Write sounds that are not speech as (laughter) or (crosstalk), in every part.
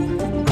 Thank you.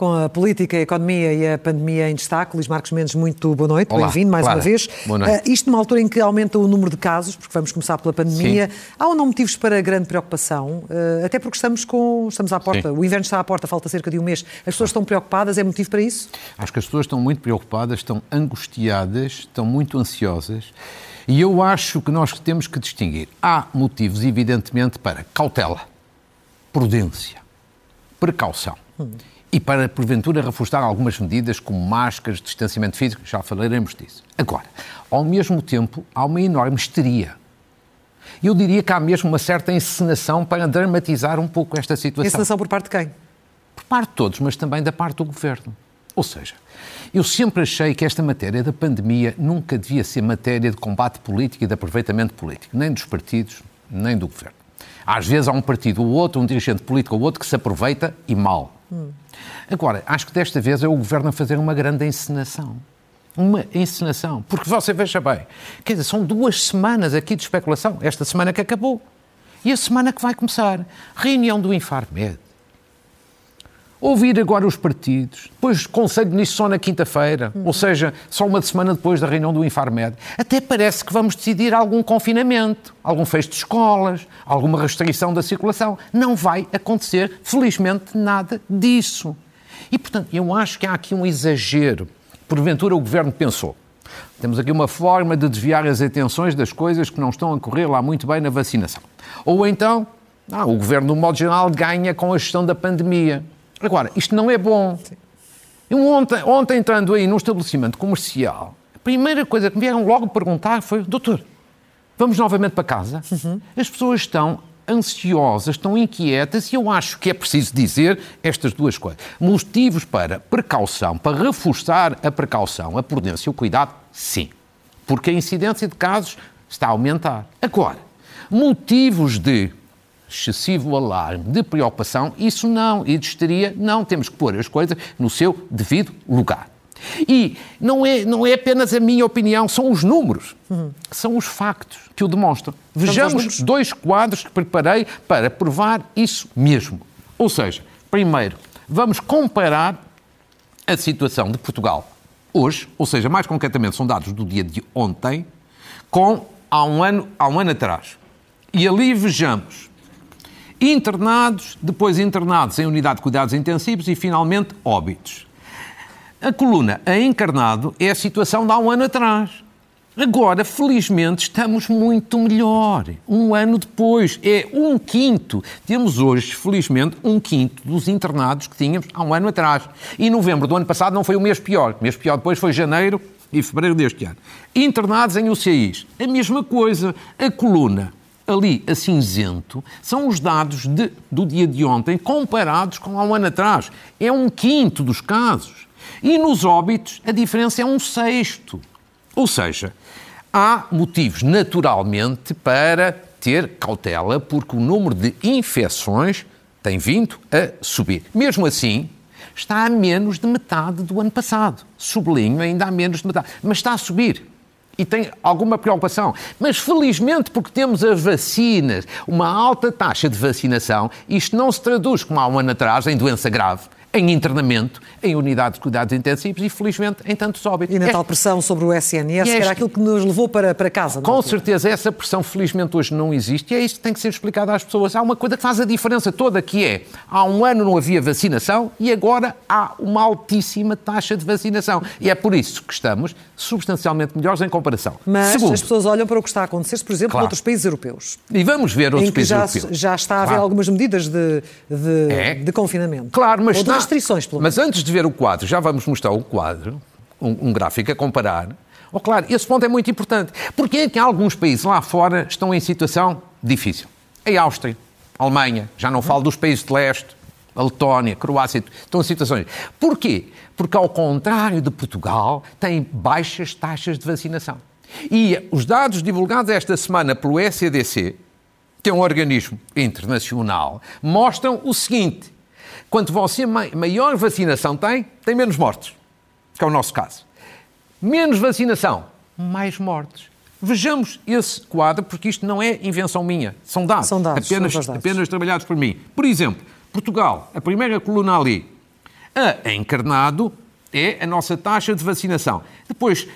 Com a política, a economia e a pandemia em destaque. Luís Marcos Mendes, muito boa noite, bem-vindo mais claro. uma vez. Boa noite. Uh, isto numa altura em que aumenta o número de casos, porque vamos começar pela pandemia. Sim. Há ou não motivos para grande preocupação? Uh, até porque estamos, com, estamos à porta, Sim. o inverno está à porta, falta cerca de um mês. As pessoas estão preocupadas, é motivo para isso? Acho que as pessoas estão muito preocupadas, estão angustiadas, estão muito ansiosas. E eu acho que nós temos que distinguir. Há motivos, evidentemente, para cautela, prudência, precaução. E para, porventura, reforçar algumas medidas como máscaras, distanciamento físico, já falaremos disso. Agora, ao mesmo tempo, há uma enorme histeria. Eu diria que há mesmo uma certa encenação para dramatizar um pouco esta situação. Encenação por parte de quem? por parte de todos, mas também da parte do governo. Ou seja, eu sempre achei que esta matéria da pandemia nunca devia ser matéria de combate político e de aproveitamento político, nem dos partidos, nem do governo. Às vezes há um partido ou outro, um dirigente político ou outro que se aproveita e mal. Agora, acho que desta vez é o governo a fazer uma grande encenação. Uma encenação. Porque você veja bem, quer dizer, são duas semanas aqui de especulação. Esta semana que acabou. E a semana que vai começar. Reunião do Infarmed. Ouvir agora os partidos, depois conselho nisso só na quinta-feira, ou seja, só uma semana depois da reunião do Infarmed. Até parece que vamos decidir algum confinamento, algum fecho de escolas, alguma restrição da circulação. Não vai acontecer, felizmente, nada disso. E, portanto, eu acho que há aqui um exagero. Porventura, o governo pensou. Temos aqui uma forma de desviar as atenções das coisas que não estão a correr lá muito bem na vacinação. Ou então, ah, o governo, no modo geral, ganha com a gestão da pandemia. Agora, isto não é bom. Eu ontem, ontem, entrando aí num estabelecimento comercial, a primeira coisa que me vieram logo perguntar foi: doutor, vamos novamente para casa? As pessoas estão ansiosas, estão inquietas e eu acho que é preciso dizer estas duas coisas. Motivos para precaução, para reforçar a precaução, a prudência e o cuidado, sim. Porque a incidência de casos está a aumentar. Agora, motivos de excessivo alarme, de preocupação, isso não. E de histeria, não. Temos que pôr as coisas no seu devido lugar. E não é, não é apenas a minha opinião, são os números, são os factos que o demonstram. Vejamos dois quadros que preparei para provar isso mesmo. Ou seja, primeiro, vamos comparar a situação de Portugal hoje, ou seja, mais concretamente são dados do dia de ontem, com há um ano, há um ano atrás. E ali vejamos internados, depois internados em unidade de cuidados intensivos e finalmente óbitos. A coluna a encarnado é a situação de há um ano atrás. Agora, felizmente, estamos muito melhor. Um ano depois, é um quinto. Temos hoje, felizmente, um quinto dos internados que tínhamos há um ano atrás. E novembro do ano passado não foi o mês pior. O mês pior depois foi janeiro e fevereiro deste ano. Internados em UCIs, a mesma coisa. A coluna ali a cinzento são os dados de- do dia de ontem comparados com há um ano atrás. É um quinto dos casos. E nos óbitos a diferença é um sexto. Ou seja, há motivos naturalmente para ter cautela, porque o número de infecções tem vindo a subir. Mesmo assim, está a menos de metade do ano passado. Sublinho, ainda há menos de metade. Mas está a subir e tem alguma preocupação. Mas felizmente, porque temos as vacinas, uma alta taxa de vacinação, isto não se traduz, como há um ano atrás, em doença grave, em internamento, em unidades de cuidados intensivos e, felizmente, em tantos óbitos. E na É- tal pressão sobre o SNS, que este- era aquilo que nos levou para, para casa. na com certeza, essa pressão felizmente hoje não existe e é isso que tem que ser explicado às pessoas. Há uma coisa que faz a diferença toda, que é, há um ano não havia vacinação e agora há uma altíssima taxa de vacinação. E é por isso que estamos substancialmente melhores em comparação. Mas Segundo, as pessoas olham para o que está a acontecer, por exemplo, Claro. noutros países europeus, e vamos ver outros que países já, europeus. já está a haver Claro. algumas medidas de, de, É. de confinamento. Claro, mas está- restrições, pelo menos. Mas antes de ver o quadro, já vamos mostrar o quadro, um, um gráfico a comparar. Oh, claro, esse ponto é muito importante. Porque é que alguns países lá fora estão em situação difícil. A Áustria, a Alemanha, já não falo dos países de leste, a Letónia, a Croácia, estão em situações. Porquê? Porque, ao contrário de Portugal, têm baixas taxas de vacinação. E os dados divulgados esta semana pelo SEDC, que é um organismo internacional, mostram o seguinte: quanto você ma- maior vacinação tem, tem menos mortes, que é o nosso caso. Menos vacinação, mais mortes. Vejamos esse quadro, porque isto não é invenção minha, são dados, são dados apenas, são dados. apenas trabalhados por mim. Por exemplo, Portugal, a primeira coluna ali, a encarnado é a nossa taxa de vacinação. Depois,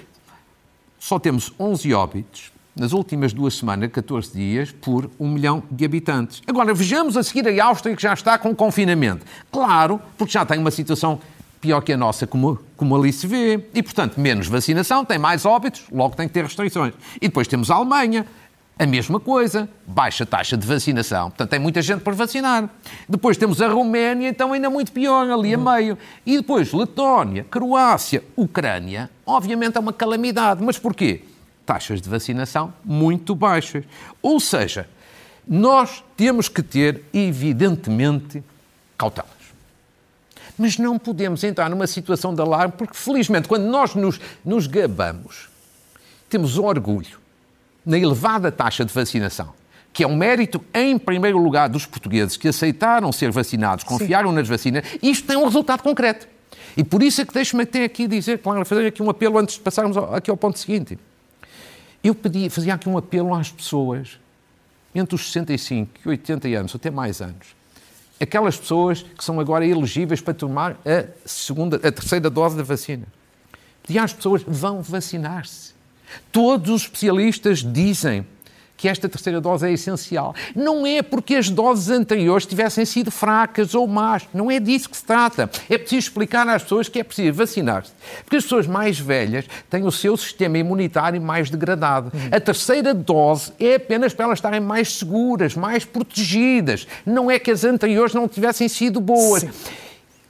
só temos 11 óbitos nas últimas duas semanas, 14 dias, por um milhão de habitantes. Agora, vejamos a seguir a Áustria, que já está com confinamento. Claro, porque já tem uma situação pior que a nossa, como, como ali se vê. E, portanto, menos vacinação, tem mais óbitos, logo tem que ter restrições. E depois temos a Alemanha, a mesma coisa, baixa taxa de vacinação. Portanto, tem muita gente para vacinar. Depois temos a Roménia, então ainda muito pior, ali a meio. E depois Letónia, Croácia, Ucrânia. Obviamente é uma calamidade. Mas porquê? Taxas de vacinação muito baixas. Ou seja, nós temos que ter, evidentemente, cautelas. Mas não podemos entrar numa situação de alarme, porque, felizmente, quando nós nos, nos gabamos, temos orgulho na elevada taxa de vacinação, que é um mérito, em primeiro lugar, dos portugueses que aceitaram ser vacinados, confiaram Sim. nas vacinas, e isto tem um resultado concreto. E por isso é que deixe-me até aqui dizer, claro, fazer aqui um apelo antes de passarmos aqui ao ponto seguinte. Eu fazia aqui um apelo às pessoas entre os 65 e 80 anos, até mais anos, aquelas pessoas que são agora elegíveis para tomar a, segunda, a terceira dose da vacina. Pedi às pessoas, vão vacinar-se. Todos os especialistas dizem que esta terceira dose é essencial. Não é porque as doses anteriores tivessem sido fracas ou más. Não é disso que se trata. É preciso explicar às pessoas que é preciso vacinar-se. Porque as pessoas mais velhas têm o seu sistema imunitário mais degradado. A terceira dose é apenas para elas estarem mais seguras, mais protegidas. Não é que as anteriores não tivessem sido boas. Sim.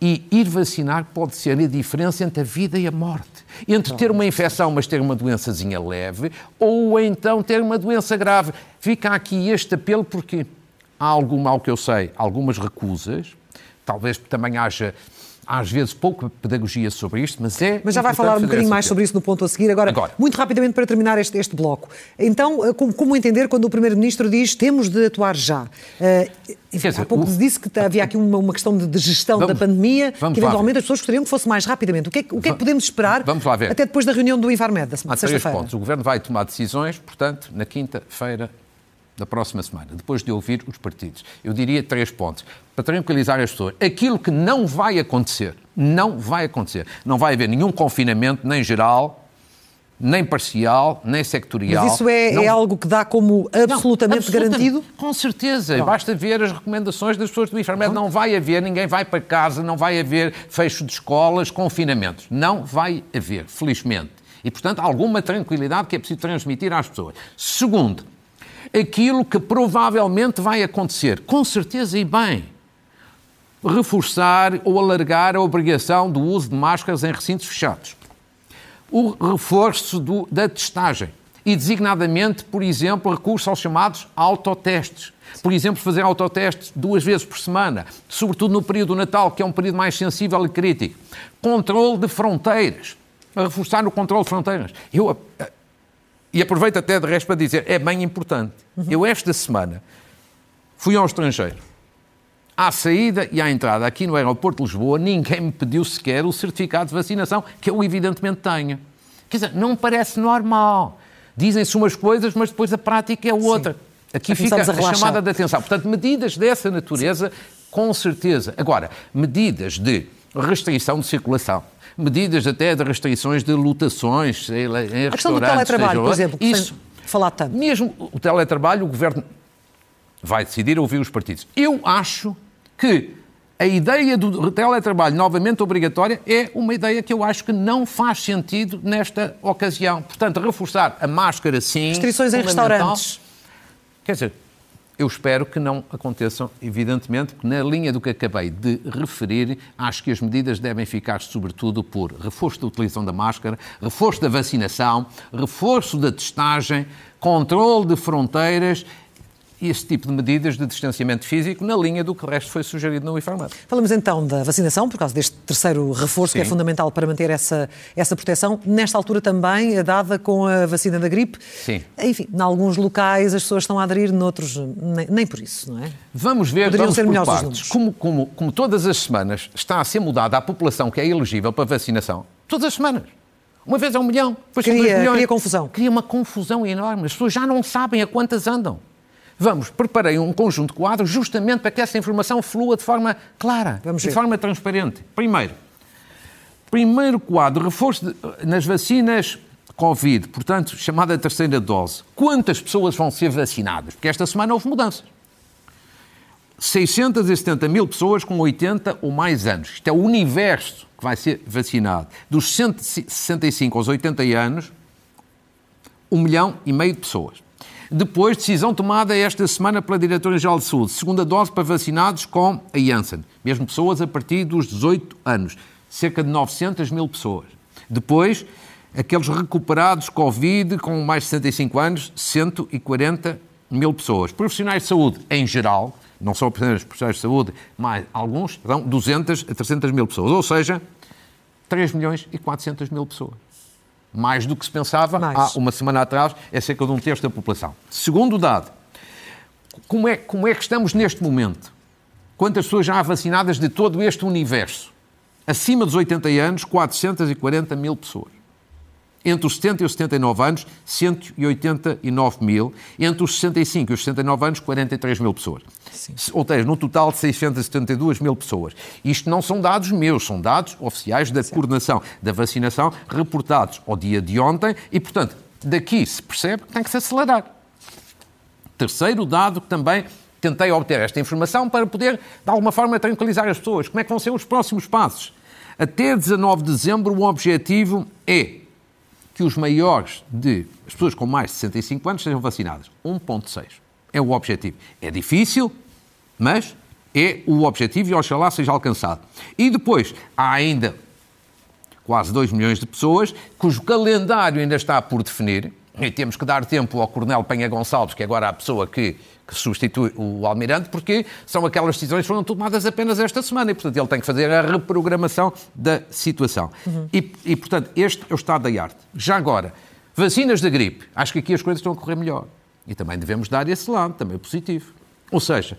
E ir vacinar pode ser a diferença entre a vida e a morte. Entre ter uma infecção, mas ter uma doençazinha leve, ou então ter uma doença grave. Fica aqui este apelo porque há alguma, ao que eu sei, algumas recusas. Talvez também haja às vezes pouca pedagogia sobre isto, mas é. Mas já vai falar um bocadinho mais sobre isso no ponto a seguir. Agora, Agora. muito rapidamente para terminar este, este bloco. Então, eh, como, como, entender quando o Primeiro-Ministro diz temos de atuar já? Uh, enfim, dizer, há pouco o... disse que havia aqui uma, uma questão de, de gestão vamos, da pandemia, que eventualmente as pessoas gostariam que fosse mais rapidamente. O que é, o que, é que podemos esperar vamos lá ver. até depois da reunião do Infarmed, da semana, sexta-feira? pontos. O Governo vai tomar decisões, portanto, na quinta-feira da próxima semana, depois de ouvir os partidos. Eu diria três pontos, para tranquilizar as pessoas. Aquilo que não vai acontecer, não vai acontecer. Não vai haver nenhum confinamento, nem geral, nem parcial, nem sectorial. Mas isso é, não... é algo que dá como absolutamente, não, garantido? Com certeza. Não. Basta ver as recomendações das pessoas do Infarmed. Não vai haver, ninguém vai para casa, não vai haver fecho de escolas, confinamentos. Não vai haver, felizmente. E, portanto, alguma tranquilidade que é preciso transmitir às pessoas. Segundo, aquilo que provavelmente vai acontecer, com certeza e bem, reforçar ou alargar a obrigação do uso de máscaras em recintos fechados. O reforço do, da testagem e, designadamente, por exemplo, recurso aos chamados autotestes. Por exemplo, fazer autotestes duas vezes por semana, sobretudo no período do Natal, que é um período mais sensível e crítico. Controle de fronteiras, reforçar o controle de fronteiras. Eu e aproveito até de resto para dizer, é bem importante. Eu esta semana fui ao estrangeiro. À saída e à entrada aqui no aeroporto de Lisboa, ninguém me pediu sequer o certificado de vacinação, que eu evidentemente tenho. Quer dizer, não parece normal. Dizem-se umas coisas, mas depois a prática é outra. Sim. Aqui fica a, a chamada de atenção. Portanto, medidas dessa natureza, Sim. com certeza. Agora, medidas de restrição de circulação, medidas até de restrições de lotações em restaurantes. A questão do teletrabalho, por exemplo, que isso, falar tanto. Mesmo o teletrabalho, o Governo vai decidir ouvir os partidos. Eu acho que a ideia do teletrabalho novamente obrigatória é uma ideia que eu acho que não faz sentido nesta ocasião. Portanto, reforçar a máscara sim. Restrições em restaurantes. Quer dizer, eu espero que não aconteçam, evidentemente, porque na linha do que acabei de referir, acho que as medidas devem ficar, sobretudo, por reforço da utilização da máscara, reforço da vacinação, reforço da testagem, controle de fronteiras esse tipo de medidas de distanciamento físico na linha do que o resto foi sugerido no IFARMAT. Falamos então da vacinação, por causa deste terceiro reforço Sim. que é fundamental para manter essa, essa proteção. Nesta altura também, dada com a vacina da gripe. Sim. Enfim, em alguns locais as pessoas estão a aderir, noutros nem, nem por isso, não é? Vamos ver, Poderiam vamos ser melhores partes. Como, como, como todas as semanas está a ser mudada a população que é elegível para vacinação, todas as semanas. Uma vez é um milhão, depois cria, são dois milhões. Cria confusão. Cria uma confusão enorme. As pessoas já não sabem a quantas andam. Vamos, preparei um conjunto de quadros justamente para que essa informação flua de forma clara, Vamos de ver. forma transparente. Primeiro, primeiro quadro, reforço de, nas vacinas Covid, portanto, chamada terceira dose. Quantas pessoas vão ser vacinadas? Porque esta semana houve mudanças. 670 mil pessoas com 80 ou mais anos. Isto é o universo que vai ser vacinado. Dos 165 aos 80 anos, um milhão e meio de pessoas. Depois, decisão tomada esta semana pela Diretora-Geral de Saúde. Segunda dose para vacinados com a Janssen. Mesmo pessoas a partir dos 18 anos. Cerca de 900 mil pessoas. Depois, aqueles recuperados Covid com mais de 65 anos, 140 mil pessoas. Profissionais de saúde em geral, não só profissionais de saúde, mas alguns, são 200 a 300 mil pessoas. Ou seja, 3 milhões e 400 mil pessoas. Mais do que se pensava mais. há uma semana atrás, é cerca de um terço da população. Segundo dado, como é, como é que estamos neste momento? Quantas pessoas já há vacinadas de todo este universo? Acima dos 80 anos, 440 mil pessoas. Entre os 70 e os 79 anos, 189 mil. Entre os 65 e os 69 anos, 43 mil pessoas. Sim. Ou seja, no total de 672 mil pessoas. Isto não são dados meus, são dados oficiais da Sim. coordenação da vacinação, reportados ao dia de ontem e, portanto, daqui se percebe que tem que se acelerar. Terceiro dado que também tentei obter esta informação para poder, de alguma forma, tranquilizar as pessoas. Como é que vão ser os próximos passos? Até 19 de dezembro, o objetivo é que os maiores de as pessoas com mais de 65 anos sejam vacinadas. 1.6 é o objetivo. É difícil, mas é o objetivo e oxalá seja alcançado. E depois há ainda quase 2 milhões de pessoas cujo calendário ainda está por definir. E temos que dar tempo ao Coronel Penha Gonçalves, que é agora a pessoa que que substitui o Almirante, porque são aquelas decisões que foram tomadas apenas esta semana e, portanto, ele tem que fazer a reprogramação da situação. Uhum. E, e, portanto, este é o estado da arte. Já agora, vacinas da gripe, acho que aqui as coisas estão a correr melhor. E também devemos dar esse lado, também é positivo. Ou seja,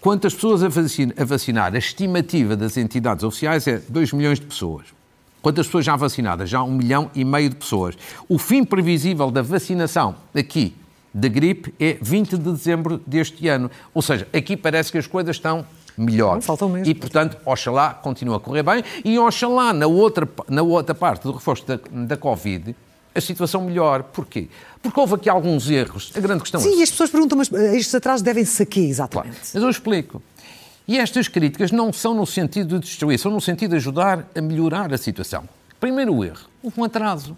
quantas pessoas a, vacina, a vacinar? A estimativa das entidades oficiais é 2 milhões de pessoas. Quantas pessoas já vacinadas? Já um milhão e meio de pessoas. O fim previsível da vacinação aqui da gripe é 20 de dezembro deste ano. Ou seja, aqui parece que as coisas estão melhor. Não faltam mesmo. E, portanto, Oxalá continua a correr bem e Oxalá, na outra, na outra parte do reforço da, da Covid, a situação melhor. Porquê? Porque houve aqui alguns erros. A grande questão Sim, é... e as pessoas perguntam, mas eh, estes atrasos devem-se a quê, exatamente? Claro. Mas eu explico. E estas críticas não são no sentido de destruir, são no sentido de ajudar a melhorar a situação. Primeiro erro, houve um atraso.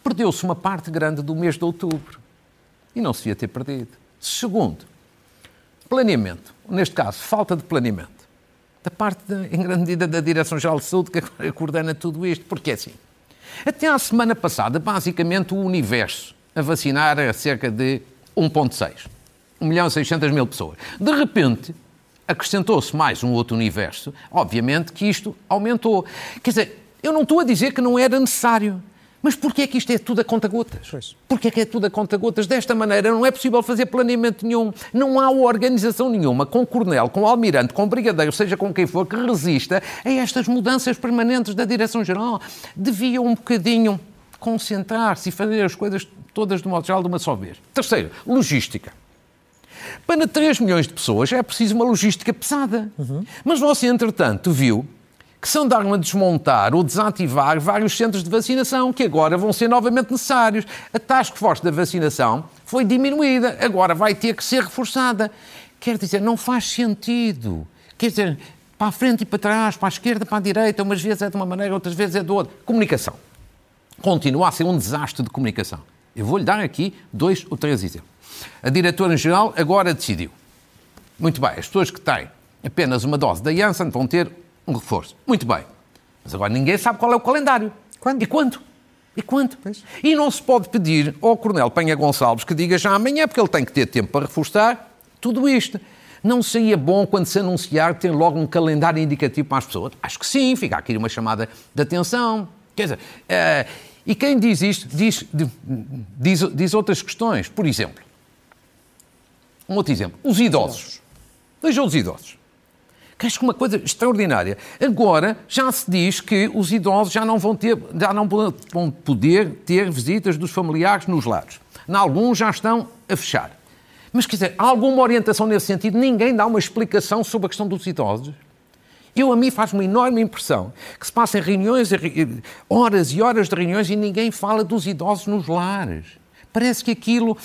Perdeu-se uma parte grande do mês de outubro e não se devia ter perdido. Segundo, planeamento. Neste caso, falta de planeamento. Da parte, de, em grande medida, da Direção-Geral de Saúde, que coordena tudo isto. Porque é assim. Até à semana passada, basicamente, o universo a vacinar era cerca de 1,6. 1 milhão e 600 mil pessoas. De repente, acrescentou-se mais um outro universo. Obviamente que isto aumentou. Quer dizer, eu não estou a dizer que não era necessário. Mas porquê é que isto é tudo a conta-gotas? Porquê é que é tudo a conta-gotas? Desta maneira não é possível fazer planeamento nenhum. Não há organização nenhuma com coronel, com almirante, com brigadeiro, seja com quem for, que resista a estas mudanças permanentes da Direção-Geral. Devia um bocadinho concentrar-se e fazer as coisas todas de modo geral de uma só vez. Terceiro, logística. Para 3 milhões de pessoas é preciso uma logística pesada. Uhum. Mas você, entretanto, viu que se andaram a desmontar ou desativar vários centros de vacinação que agora vão ser novamente necessários. A task force da vacinação foi diminuída, agora vai ter que ser reforçada. Quer dizer, não faz sentido. Quer dizer, para a frente e para trás, para a esquerda, para a direita, umas vezes é de uma maneira, outras vezes é de outra. Comunicação. Continua a ser um desastre de comunicação. Eu vou-lhe dar aqui dois ou três exemplos. A diretora-geral agora decidiu. Muito bem, as pessoas que têm apenas uma dose da Janssen vão ter um reforço. Muito bem. Mas agora ninguém sabe qual é o calendário. Quando? E quanto? E quanto? Pois. E não se pode pedir ao Coronel Penha Gonçalves que diga já amanhã, porque ele tem que ter tempo para reforçar tudo isto. Não seria bom quando se anunciar ter logo um calendário indicativo para as pessoas? Acho que sim, fica aqui uma chamada de atenção. Quer dizer, uh, e quem diz isto diz, diz, diz outras questões. Por exemplo, um outro exemplo, os idosos. Vejam os idosos que acho que uma coisa extraordinária. Agora já se diz que os idosos já não vão, ter, já não vão poder ter visitas dos familiares nos lares. Em alguns já estão a fechar. Mas, quer dizer, há alguma orientação nesse sentido? Ninguém dá uma explicação sobre a questão dos idosos? Eu, a mim, faz uma enorme impressão que se passem reuniões, horas e horas de reuniões e ninguém fala dos idosos nos lares. Parece que aquilo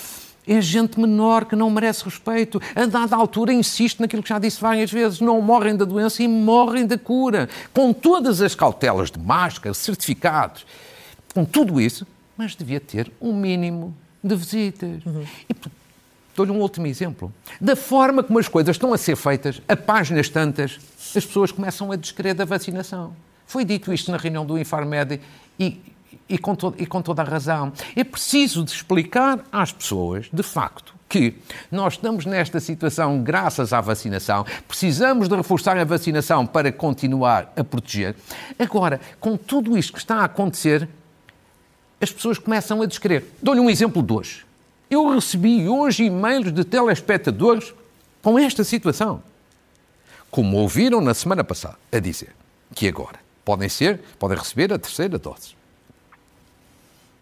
é gente menor que não merece respeito. A dada altura, insisto naquilo que já disse várias vezes: não morrem da doença e morrem da cura. Com todas as cautelas de máscara, certificados, com tudo isso, mas devia ter um mínimo de visitas. Uhum. E dou-lhe um último exemplo. Da forma como as coisas estão a ser feitas, a páginas tantas, as pessoas começam a descrever da vacinação. Foi dito isto na reunião do Infarmed e e com, to e com toda a razão. É preciso de explicar às pessoas, de facto, que nós estamos nesta situação graças à vacinação, precisamos de reforçar a vacinação para continuar a proteger. Agora, com tudo isto que está a acontecer, as pessoas começam a descrever. Dou-lhe um exemplo de hoje. Eu recebi hoje e-mails de telespectadores com esta situação. Como ouviram na semana passada, a dizer que agora podem ser, podem receber a terceira dose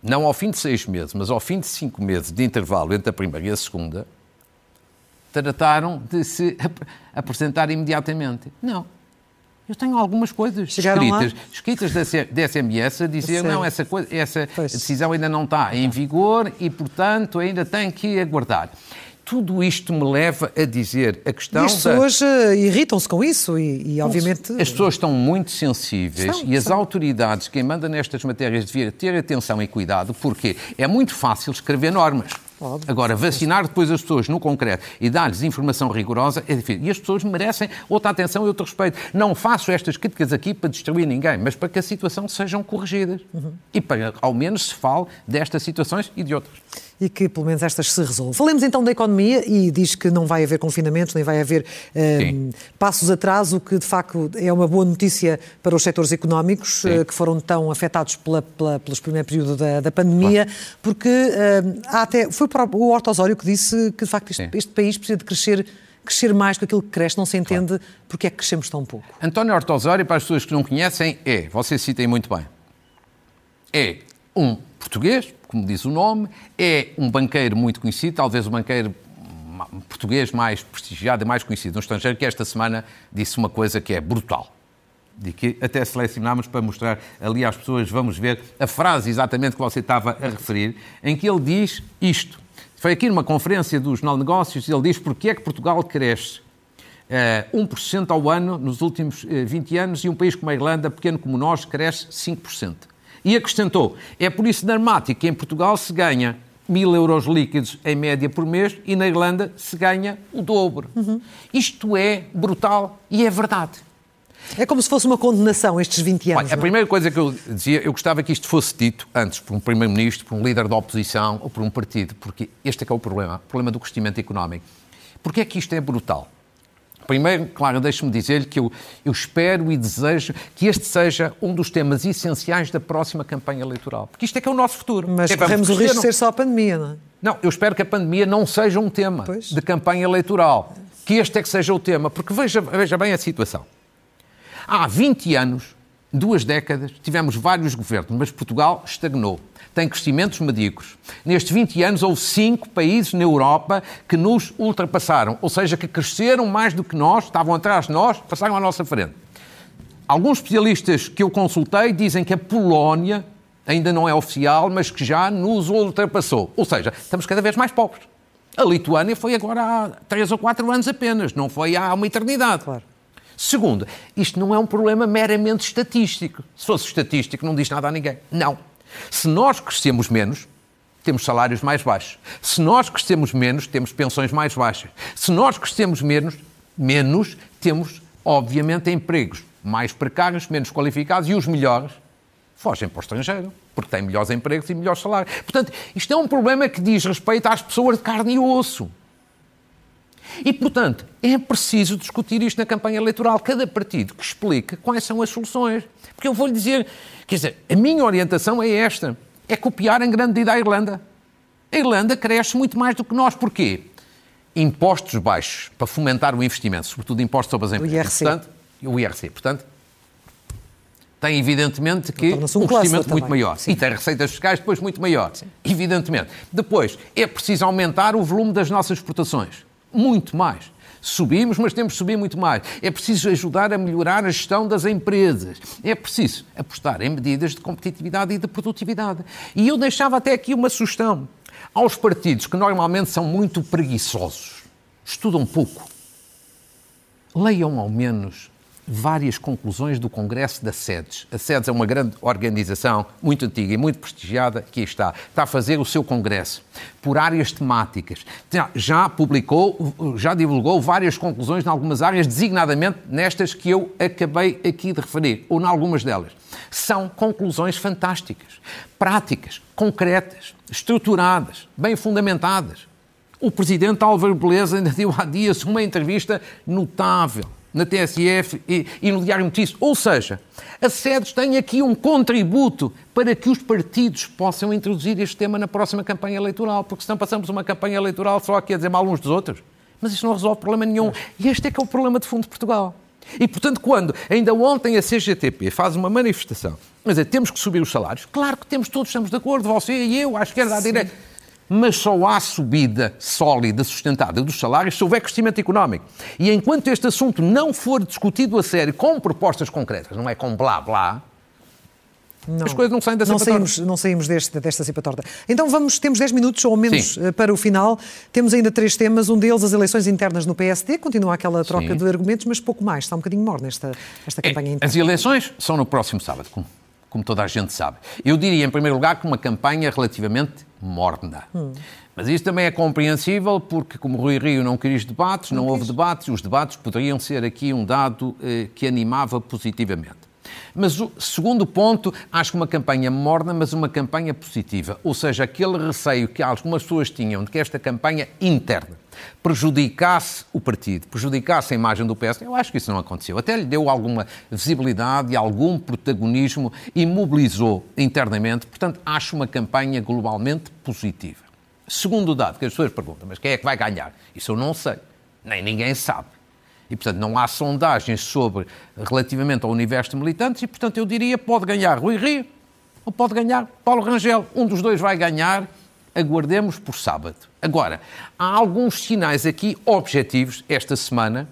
não ao fim de seis meses, mas ao fim de cinco meses de intervalo entre a primeira e a segunda, trataram de se ap apresentar imediatamente. Não. Eu tenho algumas coisas Chegaram escritas, lá? escritas da, SMS a dizer não, essa, coisa, essa decisão ainda não está em vigor e, portanto, ainda tem que aguardar. Tudo isto me leva a dizer a questão. E as pessoas da... Eh, irritam-se com isso e, e, obviamente. As pessoas estão muito sensíveis estão, e as estão. autoridades, quem manda nestas matérias, deviam ter atenção e cuidado, porque é muito fácil escrever normas. Óbvio. Agora, vacinar depois as pessoas no concreto e dar-lhes informação rigorosa é difícil. E as pessoas merecem outra atenção e outro respeito. Não faço estas críticas aqui para destruir ninguém, mas para que a situação sejam corrigidas. Uhum. E para, ao menos, se fale destas situações e de outras e que pelo menos estas se resolvam. Falemos então da economia e diz que não vai haver confinamentos, nem vai haver um, passos atrás, o que de facto é uma boa notícia para os setores económicos uh, que foram tão afetados pela, pela, pelos primeiro período da, da pandemia, claro. porque uh, há até, foi o Horto Osório que disse que de facto este, este país precisa de crescer crescer mais que aquilo que cresce, não se entende claro. porque é que crescemos tão pouco. António Osório, para as pessoas que não conhecem, é, vocês citem muito bem, é um português, como diz o nome, é um banqueiro muito conhecido, talvez o banqueiro português mais prestigiado e mais conhecido no estrangeiro, que esta semana disse uma coisa que é brutal. De que até selecionámos para mostrar ali às pessoas, vamos ver a frase exatamente que você estava a referir, em que ele diz isto. Foi aqui numa conferência do Jornal de Negócios, ele diz porque é que Portugal cresce uh, 1% ao ano nos últimos uh, 20 anos e um país como a Irlanda, pequeno como nós, cresce 5%. E acrescentou: é por isso dramático que em Portugal se ganha mil euros líquidos em média por mês e na Irlanda se ganha o dobro. Uhum. Isto é brutal e é verdade. É como se fosse uma condenação estes 20 anos. Olha, a é? primeira coisa que eu dizia, eu gostava que isto fosse dito antes por um primeiro-ministro, por um líder da oposição ou por um partido, porque este é que é o problema, o problema do crescimento económico. Porque é que isto é brutal? Primeiro, claro, deixe-me dizer-lhe que eu, eu, espero e desejo que este seja um dos temas essenciais da próxima campanha eleitoral. Porque isto é que é o nosso futuro. Mas é, corremos o risco de ser só a pandemia, não é? Não, eu espero que a pandemia não seja um tema pois. de campanha eleitoral. Que este é que seja o tema. Porque veja, veja bem a situação. Há 20 anos, duas décadas, tivemos vários governos, mas Portugal estagnou tem crescimentos medíocres. Nestes 20 anos, houve cinco países na Europa que nos ultrapassaram, ou seja, que cresceram mais do que nós, estavam atrás de nós, passaram à nossa frente. Alguns especialistas que eu consultei dizem que a Polónia ainda não é oficial, mas que já nos ultrapassou. Ou seja, estamos cada vez mais pobres. A Lituânia foi agora há três ou quatro anos apenas, não foi há uma eternidade. Claro. Segundo, isto não é um problema meramente estatístico. Se fosse estatístico, não diz nada a ninguém. Não. Se nós crescemos menos, temos salários mais baixos. Se nós crescemos menos, temos pensões mais baixas. Se nós crescemos menos, menos temos, obviamente, empregos mais precários, menos qualificados e os melhores fogem para o estrangeiro, porque têm melhores empregos e melhores salários. Portanto, isto é um problema que diz respeito às pessoas de carne e osso. E, portanto, é preciso discutir isto na campanha eleitoral. Cada partido que explique quais são as soluções. Porque eu vou-lhe dizer, quer dizer, a minha orientação é esta: é copiar em grande medida a Irlanda. A Irlanda cresce muito mais do que nós. Porquê? impostos baixos para fomentar o investimento, sobretudo impostos sobre as empresas. O IRC. Portanto, o IRC. Portanto, tem evidentemente que um, um crescimento muito maior. Sim. E tem receitas fiscais depois muito maior. Sim. Evidentemente. Depois, é preciso aumentar o volume das nossas exportações. Muito mais. Subimos, mas temos que subir muito mais. É preciso ajudar a melhorar a gestão das empresas. É preciso apostar em medidas de competitividade e de produtividade. E eu deixava até aqui uma sugestão aos partidos que normalmente são muito preguiçosos. Estudam pouco. Leiam ao menos várias conclusões do Congresso da SEDES. A SEDES é uma grande organização, muito antiga e muito prestigiada, que está. Está a fazer o seu Congresso por áreas temáticas. Já publicou, já divulgou várias conclusões em algumas áreas, designadamente nestas que eu acabei aqui de referir, ou em algumas delas. São conclusões fantásticas, práticas, concretas, estruturadas, bem fundamentadas. O presidente Álvaro Beleza ainda deu há dias uma entrevista notável na TSF e, e no Diário Notícias. Ou seja, a SEDES tem aqui um contributo para que os partidos possam introduzir este tema na próxima campanha eleitoral, porque senão passamos uma campanha eleitoral só aqui a dizer mal uns dos outros. Mas isso não resolve problema nenhum. E este é que é o problema de fundo de Portugal. E, portanto, quando ainda ontem a CGTP faz uma manifestação, mas é, temos que subir os salários, claro que temos, todos estamos de acordo, você e eu, à esquerda, à direita mas só há subida sólida, sustentada dos salários se houver crescimento económico. E enquanto este assunto não for discutido a sério com propostas concretas, não é com blá blá, não, as coisas não saem da não saímos, não saímos deste, desta cipa torta. Então vamos, temos 10 minutos ou menos Sim. Eh, para o final. Temos ainda três temas. Um deles, as eleições internas no PSD. Continua aquela troca Sim. de argumentos, mas pouco mais. Está um bocadinho morna esta, esta é, campanha é, interna. As eleições são no próximo sábado, como, como toda a gente sabe. Eu diria, em primeiro lugar, que uma campanha relativamente morna. Hum. Mas isso também é compreensível porque, como Rui Rio não quis debates, não, não houve debates, os debates poderiam ser aqui um dado eh, que animava positivamente. Mas o segundo ponto, acho que uma campanha morna, mas uma campanha positiva. Ou seja, aquele receio que algumas pessoas tinham de que esta campanha interna prejudicasse o partido, prejudicasse a imagem do PS, eu acho que isso não aconteceu. Até lhe deu alguma visibilidade algum protagonismo e mobilizou internamente. Portanto, acho uma campanha globalmente positiva. Segundo dado que as pessoas perguntam, mas quem é que vai ganhar? Isso eu não sei. Nem ninguém sabe. E, portanto, não há sondagens sobre relativamente ao universo de militantes e, portanto, eu diria pode ganhar Rui Rio ou pode ganhar Paulo Rangel. Um dos dois vai ganhar, aguardemos por sábado. Agora, há alguns sinais aqui objetivos esta semana,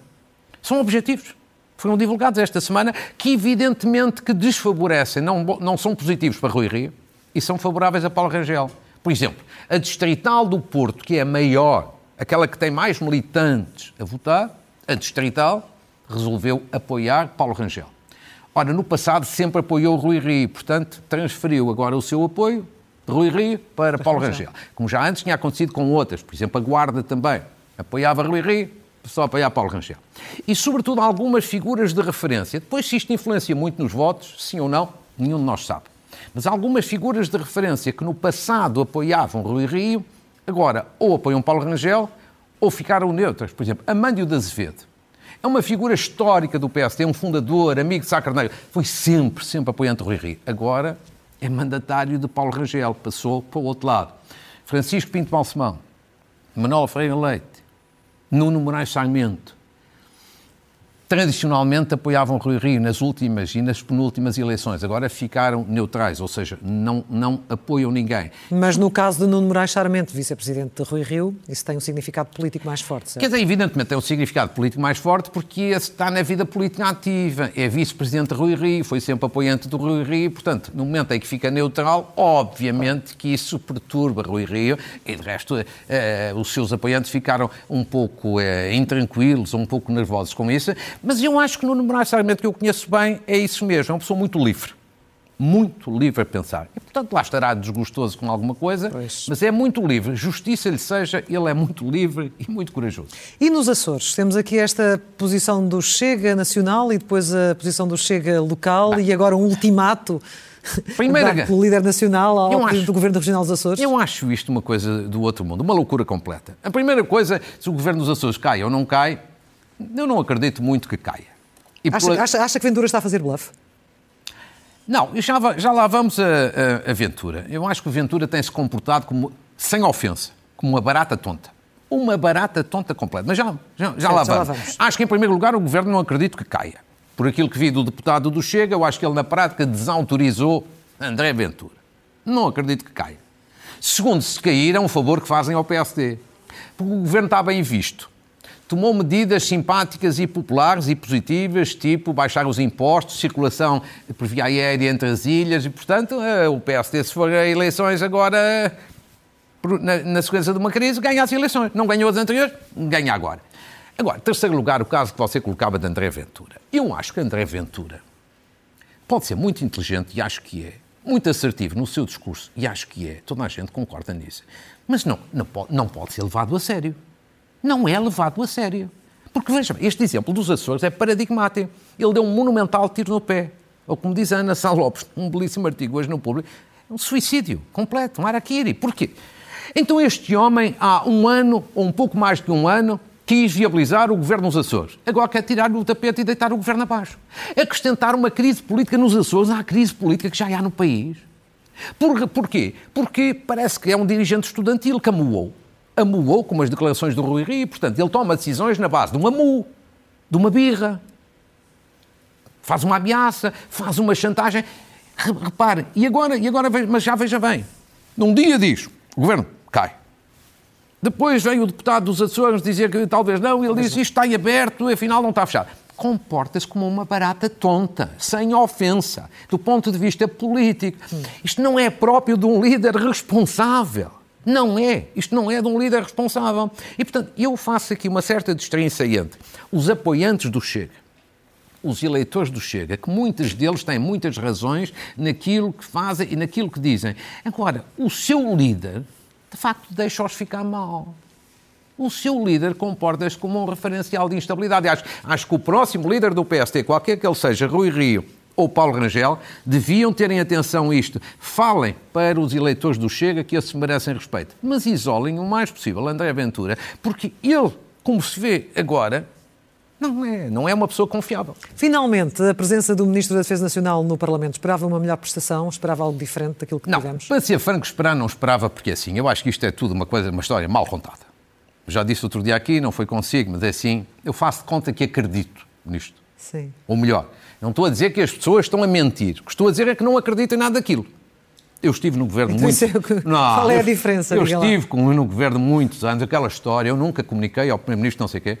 são objetivos, foram divulgados esta semana, que evidentemente que desfavorecem, não, não são positivos para Rui Rio e são favoráveis a Paulo Rangel. Por exemplo, a Distrital do Porto, que é a maior, aquela que tem mais militantes a votar, a Distrital resolveu apoiar Paulo Rangel. Ora, no passado sempre apoiou Rui Rio, portanto, transferiu agora o seu apoio de Rui Rio para Paulo Rangel. Como já antes tinha acontecido com outras, por exemplo, a Guarda também apoiava Rui Rio, só apoiar Paulo Rangel. E, sobretudo, algumas figuras de referência. Depois, se isto influencia muito nos votos, sim ou não, nenhum de nós sabe. Mas algumas figuras de referência que no passado apoiavam Rui Rio, agora ou apoiam Paulo Rangel ou ficaram neutras. Por exemplo, Amândio de Azevedo. É uma figura histórica do PSD, é um fundador, amigo de Sá Carneiro. Foi sempre, sempre apoiante do Rui Rio. Agora é mandatário de Paulo Rangel, passou para o outro lado. Francisco Pinto Balsemão, Manuel Freire Leite, Nuno Moraes Sarmento, tradicionalmente apoiavam Rui Rio nas últimas e nas penúltimas eleições. Agora ficaram neutrais, ou seja, não, não apoiam ninguém. Mas no caso de Nuno Moraes Sarmento, vice-presidente de Rui Rio, isso tem um significado político mais forte, certo? Quer dizer, evidentemente tem um significado político mais forte porque está na vida política ativa, é vice-presidente de Rui Rio, foi sempre apoiante do Rui Rio, portanto, no momento em que fica neutral, obviamente que isso perturba Rui Rio e, de resto, eh, os seus apoiantes ficaram um pouco eh, intranquilos, um pouco nervosos com isso, mas eu acho que no Moraes Sarmento, que eu conheço bem, é isso mesmo, é uma pessoa muito livre. Muito livre a pensar. E, portanto, lá estará desgostoso com alguma coisa, pois. mas é muito livre. Justiça lhe seja, ele é muito livre e muito corajoso. E nos Açores? Temos aqui esta posição do Chega Nacional e depois a posição do Chega Local e agora um ultimato Primeira... (laughs) pelo líder nacional ao acho, do Governo Regional dos Açores? Eu acho isto uma coisa do outro mundo, uma loucura completa. A primeira coisa, se o Governo dos Açores cai ou não cai, eu não acredito muito que caia. Acha, pela... acha, acha, que Ventura está a fazer bluff? Não, já, já lá vamos a, a, a Ventura. Eu acho que Ventura tem-se comportado como, sem ofensa, como uma barata tonta. uma barata tonta completa. Mas já, já, já, lá, já vamos. lá vamos. Acho que, em primeiro lugar, o Governo não acredito que caia. Por aquilo que vi do deputado do Chega, eu acho que ele, na prática, desautorizou André Ventura. Não acredito que caia. Segundo, se cair, é um favor que fazem ao PSD. Porque o Governo está bem visto tomou medidas simpáticas e populares e positivas, tipo baixar os impostos, circulação por via aérea entre as ilhas, e, portanto, eh, o PSD, se for a eleições agora, na, na sequência de uma crise, ganha as eleições. Não ganhou as anteriores, ganha agora. Agora, terceiro lugar, o caso que você colocava de André Ventura. Eu acho que André Ventura pode ser muito inteligente, e acho que é, muito assertivo no seu discurso, e acho que é, toda a gente concorda nisso, mas não, não, pode, não pode ser levado a sério não é levado a sério. Porque, veja, este exemplo dos Açores é paradigmático. Ele deu um monumental tiro no pé. Ou, como diz a Ana Sá Lopes, um belíssimo artigo hoje no público, um suicídio completo, um araquiri. Porquê? Então este homem, há um ano, ou um pouco mais de um ano, quis viabilizar o governo nos Açores. Agora quer tirar-lhe o tapete e deitar o governo abaixo. Acrescentar uma crise política nos Açores à crise política que já há no país. Por, porquê? Porque parece que é um dirigente estudantil que amuou com as declarações do Rui Rio, portanto, ele toma decisões na base de um amu, de uma birra, faz uma ameaça, faz uma chantagem. Repare, e agora, e agora mas já veja bem, num dia diz, o governo cai. Depois vem o deputado dos Açores dizer que talvez não, ele diz isto está em aberto, afinal não está fechado. Comporta-se como uma barata tonta, sem ofensa, do ponto de vista político. Isto não é próprio de um líder responsável. Não é. Isto não é de um líder responsável. E, portanto, eu faço aqui uma certa distinção entre os apoiantes do Chega, os eleitores do Chega, que muitos deles têm muitas razões naquilo que fazem e naquilo que dizem. Agora, o seu líder, de facto, deixa-os ficar mal. O seu líder comporta-se como um referencial de instabilidade. Acho, acho que o próximo líder do PST, qualquer que ele seja, Rui Rio, ou Paulo Rangel, deviam terem atenção isto. Falem para os eleitores do Chega que esses merecem respeito, mas isolem o mais possível André Ventura, porque ele, como se vê agora, não é, não é uma pessoa confiável. Finalmente, a presença do Ministro da Defesa Nacional no Parlamento, esperava uma melhor prestação? Esperava algo diferente daquilo que não, tivemos? Para ser franco, esperar não esperava, porque assim, eu acho que isto é tudo uma coisa, uma história mal contada. Já disse outro dia aqui, não foi consigo, mas é assim, eu faço de conta que acredito nisto. Sim. Ou melhor, não estou a dizer que as pessoas estão a mentir. O que estou a dizer é que não acreditam em nada daquilo. Eu estive no governo então, muito. É que... não, Qual é a diferença? Eu, eu estive com, no governo muitos anos, aquela história, eu nunca comuniquei ao Primeiro-Ministro não sei o quê.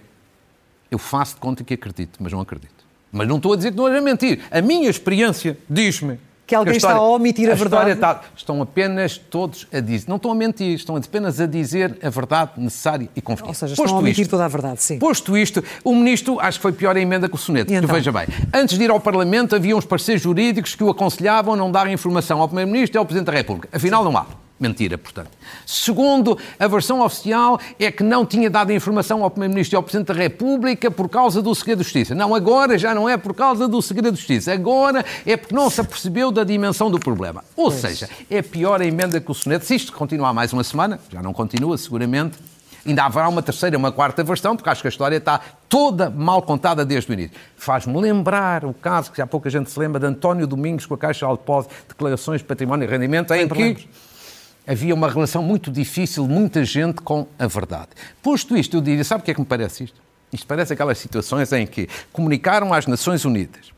Eu faço de conta que acredito, mas não acredito. Mas não estou a dizer que não é mentir. A minha experiência diz-me que alguém história, está a omitir a, a verdade. Está, estão apenas todos a dizer, não estão a mentir, estão apenas a dizer a verdade necessária e confiável. Ou seja, estão posto a omitir isto, toda a verdade, sim. Posto isto, o ministro, acho que foi pior a emenda que o soneto. Então? Veja bem, antes de ir ao Parlamento havia uns parceiros jurídicos que o aconselhavam a não dar informação ao Primeiro-Ministro e ao Presidente da República. Afinal, sim. não há. Mentira, portanto. Segundo, a versão oficial é que não tinha dado informação ao Primeiro-Ministro e ao Presidente da República por causa do segredo de justiça. Não, agora já não é por causa do segredo de justiça. Agora é porque não se apercebeu da dimensão do problema. Ou pois. seja, é pior a emenda que o soneto. Se isto continuar mais uma semana, já não continua, seguramente, ainda haverá uma terceira, uma quarta versão, porque acho que a história está toda mal contada desde o início. Faz-me lembrar o caso, que já pouca gente se lembra, de António Domingos com a Caixa de Depósito, declarações de património e rendimento, em que havia uma relação muito difícil, muita gente com a verdade. Posto isto, eu diria, sabe o que é que me parece isto? Isto parece aquelas situações em que comunicaram às Nações Unidas,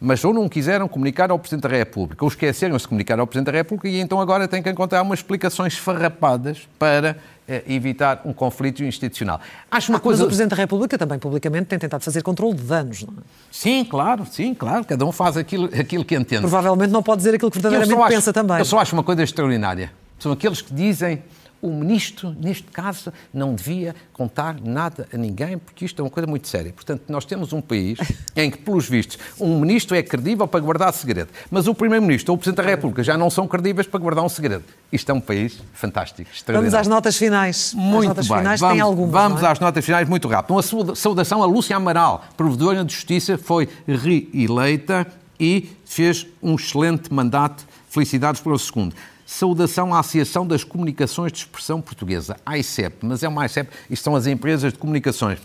mas ou não quiseram comunicar ao Presidente da República, ou esqueceram-se de comunicar ao Presidente da República e então agora têm que encontrar umas explicações farrapadas para eh, evitar um conflito institucional. Acho uma ah, coisa... Mas o Presidente da República também publicamente tem tentado fazer controle de danos, não é? Sim, claro, sim, claro. Cada um faz aquilo, aquilo que entende. Provavelmente não pode dizer aquilo que verdadeiramente acho, pensa também. Eu só acho uma coisa extraordinária. São aqueles que dizem o ministro, neste caso, não devia contar nada a ninguém, porque isto é uma coisa muito séria. Portanto, nós temos um país (laughs) em que, pelos vistos, um ministro é credível para guardar segredo, mas o primeiro-ministro ou o presidente da República já não são credíveis para guardar um segredo. Isto é um país fantástico, Vamos às notas finais. Muito as notas bem. finais vamos, algumas, vamos é? às notas finais muito rápido. Uma saudação a Lúcia Amaral, provedora de Justiça, foi reeleita e fez um excelente mandato. Felicidades pelo segundo. Saudação à Associação das Comunicações de Expressão Portuguesa, AICEP, mas é uma AICEP, isto são as empresas de comunicações,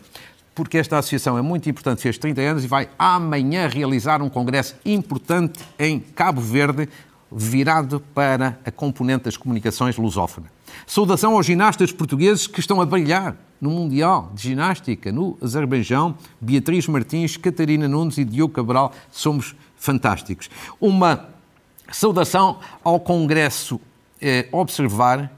porque esta associação é muito importante, fez 30 anos e vai amanhã realizar um congresso importante em Cabo Verde, virado para a componente das comunicações lusófona. Saudação aos ginastas portugueses que estão a brilhar no Mundial de Ginástica no Azerbaijão. Beatriz Martins, Catarina Nunes e Diogo Cabral, somos fantásticos. Uma saudação ao Congresso eh, Observar,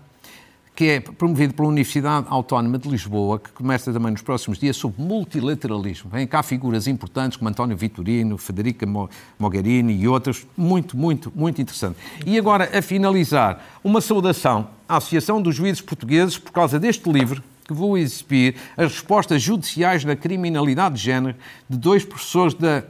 que é promovido pela Universidade Autónoma de Lisboa, que começa também nos próximos dias sobre multilateralismo. Vêm cá figuras importantes como António Vitorino, Federica Mogherini e outros. Muito, muito, muito interessante. E agora, a finalizar, uma saudação à Associação dos Juízes Portugueses por causa deste livro, que vou exibir as respostas judiciais da criminalidade de género de dois professores da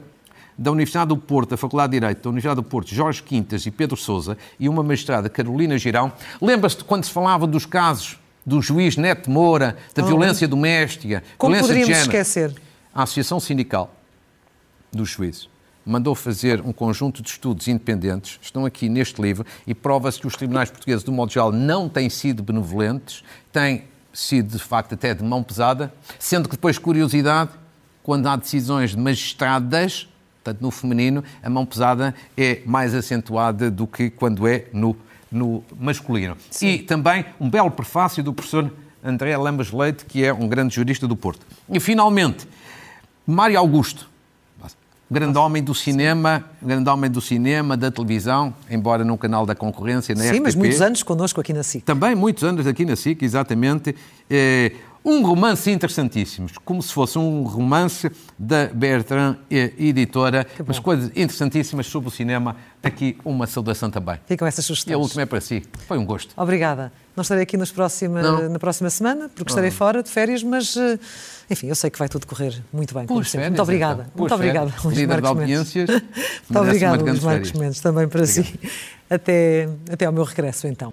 da Universidade do Porto, da Faculdade de Direito da Universidade do Porto, Jorge Quintas e Pedro Sousa, e uma magistrada, Carolina Girão. Lembra-se de quando se falava dos casos do juiz Neto Moura, da oh, violência doméstica, como violência poderíamos de género? esquecer? A Associação Sindical dos Juízes mandou fazer um conjunto de estudos independentes, estão aqui neste livro, e prova-se que os tribunais portugueses, do modo geral, não têm sido benevolentes, têm sido, de facto, até de mão pesada, sendo que depois, curiosidade, quando há decisões de magistradas, Portanto, no feminino, a mão pesada é mais acentuada do que quando é no, no masculino. Sim. E também um belo prefácio do professor André Lambas Leite, que é um grande jurista do Porto. E, finalmente, Mário Augusto, grande homem do cinema, grande homem do cinema, da televisão, embora num canal da concorrência, na Sim, RTP. mas muitos anos connosco aqui na SIC. Também muitos anos aqui na SIC, exatamente. É, um romance interessantíssimo, como se fosse um romance da Bertrand Editora, mas coisas interessantíssimas sobre o cinema. Aqui uma saudação também. Ficam essas sugestões. E a última é para si. Foi um gosto. Obrigada. Não estarei aqui nos próxima, na próxima semana, porque estarei Não. fora de férias, mas, eh, enfim, eu sei que vai tudo correr muito bem. Férias, muito obrigada. Então. Muito obrigada, Luís Líder de audiências. (laughs) muito obrigada, Luís Marcos Mendes, também para Obrigado. si. Até, até ao meu regresso, então.